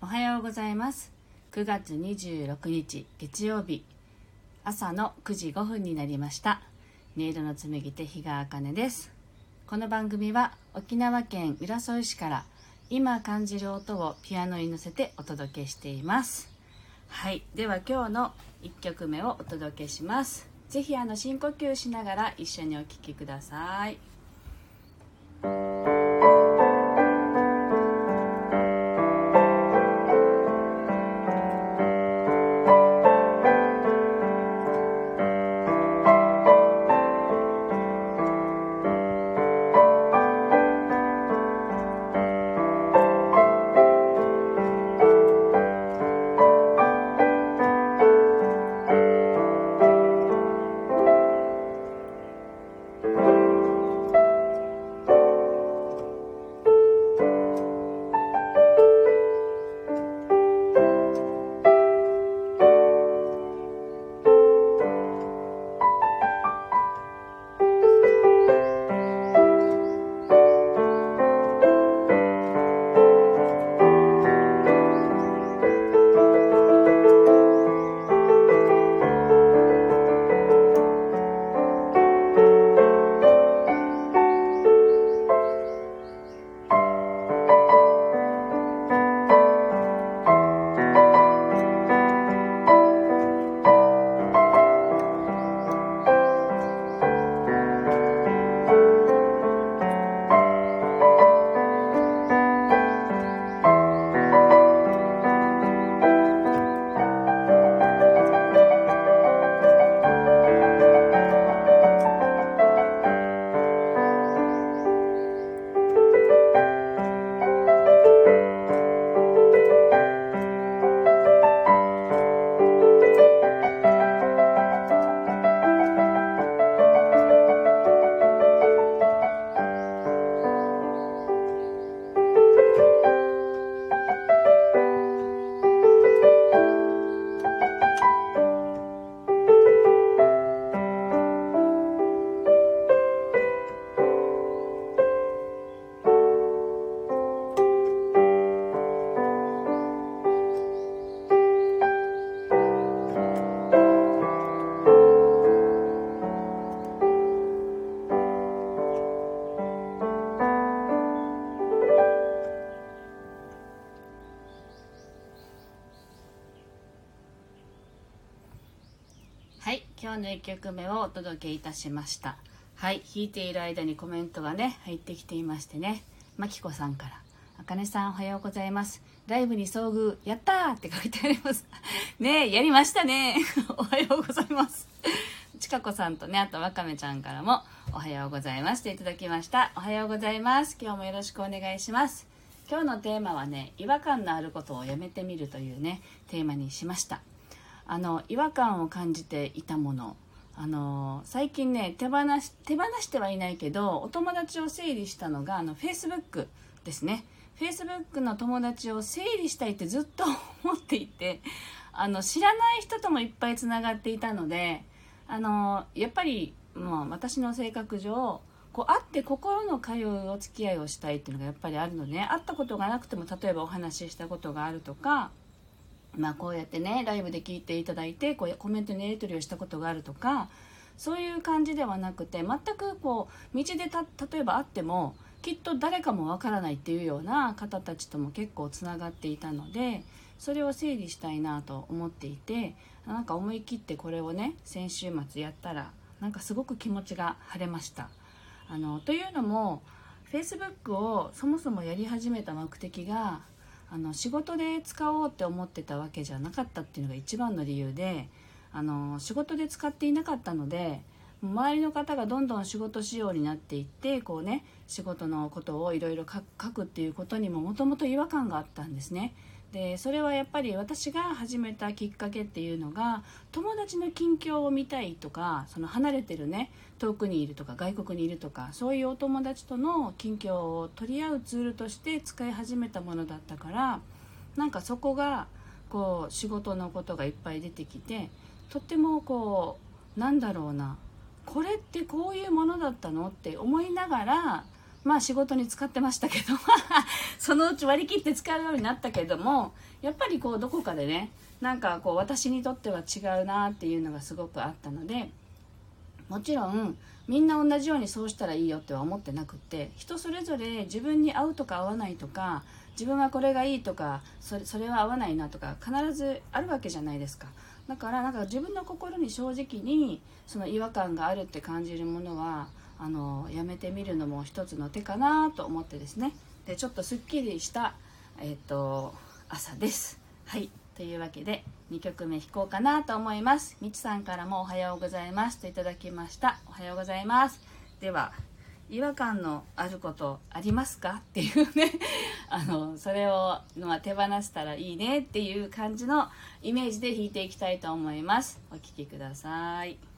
おはようございます。9月26日月曜日。朝の9時5分になりました。音色の紡ぎ手日川茜です。この番組は沖縄県浦添市から今感じる音をピアノに乗せてお届けしています。はい。では今日の1曲目をお届けします。是非あの深呼吸しながら一緒にお聴きください。の1曲目をお届けいたしました。はい弾いている間にコメントがね入ってきていましてね。まきこさんから「あかねさんおはようございます。ライブに遭遇やったー!」って書いてあります。ねやりましたね。おはようございます。ちかこさんとねあとわかめちゃんからも「おはようございます」といただきました。おはようございます。今日もよろしくお願いします。今日のテーマはね違和感のあることをやめてみるというねテーマにしました。あの違和感を感じていたもの。あの最近ね手放し手放してはいないけどお友達を整理したのがあの Facebook ですね。Facebook の友達を整理したいってずっと思っていてあの知らない人ともいっぱいつながっていたのであのやっぱりもう私の性格上こう会って心の通うお付き合いをしたいっていうのがやっぱりあるのね会ったことがなくても例えばお話ししたことがあるとかまあ、こうやってねライブで聞いていただいてこうコメントのやり取りをしたことがあるとかそういう感じではなくて全くこう道でた例えば会ってもきっと誰かもわからないっていうような方たちとも結構つながっていたのでそれを整理したいなと思っていてなんか思い切ってこれをね先週末やったらなんかすごく気持ちが晴れました。あのというのも Facebook をそもそもやり始めた目的があの仕事で使おうって思ってたわけじゃなかったっていうのが一番の理由であの仕事で使っていなかったので周りの方がどんどん仕事仕様になっていってこうね仕事のことをいろいろ書くっていうことにももともと違和感があったんですね。でそれはやっぱり私が始めたきっかけっていうのが友達の近況を見たいとかその離れてるね遠くにいるとか外国にいるとかそういうお友達との近況を取り合うツールとして使い始めたものだったからなんかそこがこう仕事のことがいっぱい出てきてとってもこうなんだろうなこれってこういうものだったのって思いながらまあ仕事に使ってましたけど そのうち割り切って使うようになったけどもやっぱりこうどこかでねなんかこう私にとっては違うなっていうのがすごくあったのでもちろんみんな同じようにそうしたらいいよっては思ってなくって人それぞれ自分に合うとか合わないとか自分はこれがいいとかそれそれは合わないなとか必ずあるわけじゃないですか。だからなんか自分の心に正直にその違和感があるって感じるものはあのやめてみるのも一つの手かなと思ってですね。でちょっとすっきりした、えーと、朝です。はい。というわけで2曲目弾こうかなと思います。みちさんからもおはようございますといただきました。おはようございます。では違和感のあることありますか？っていうね。あのそれを、まあ、手放したらいいねっていう感じのイメージで弾いていきたいと思います。お聴きください。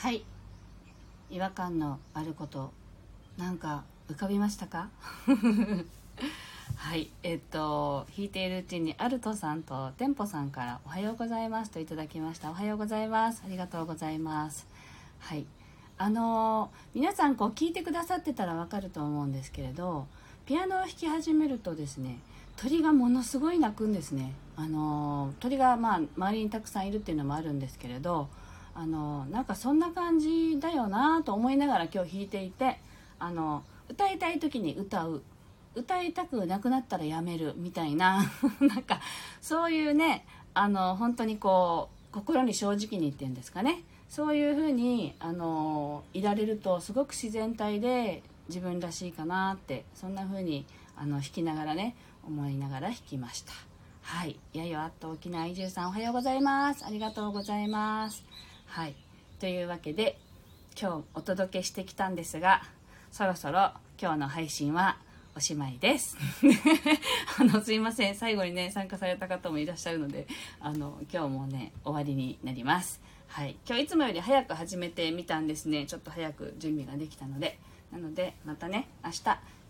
はい。違和感のあることなんか浮かびましたか？はい。えっと弾いているうちにアルトさんとテンポさんから「おはようございます」といただきました。おはようございます。ありがとうございます。はい。あの皆さんこう聞いてくださってたらわかると思うんですけれどピアノを弾き始めるとですね鳥がものすごい鳴くんですね。あの鳥がまあ周りにたくさんいるっていうのもあるんですけれどあのなんかそんな感じだよなと思いながら今日弾いていてあの歌いたい時に歌う。歌いたくなくなったらやめるみたいな。なんかそういうねあの本当にこう心に正直に言ってんですかね。そういうふうにあのいられるとすごく自然体で自分らしいかなってそんなふうにあの弾きながらね思いながら弾きました。はい。やよあっと沖縄移住さんおはようございます。ありがとうございます。はい。というわけで今日お届けしてきたんですがそろそろ今日の配信はおしまいです。あのすいません。最後にね参加された方もいらっしゃるのであの今日もね終わりになります。はい。今日いつもより早く始めてみたんですね。ちょっと早く準備ができたので。なのでまたね明日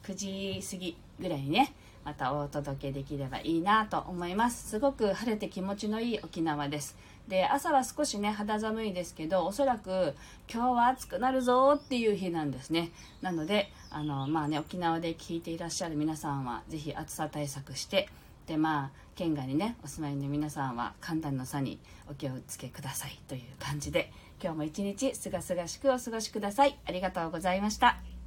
9時過ぎぐらいにねまたお届けできればいいなと思います。すごく晴れて気持ちのいい沖縄です。で朝は少しね肌寒いですけどおそらく今日は暑くなるぞっていう日なんですね。なのであのまあね沖縄で聞いていらっしゃる皆さんは是非暑さ対策してでまあ県外にねお住まいの皆さんは寒暖の差にお気をつけくださいという感じで今日も一日すがすがしくお過ごしください。ありがとうございました。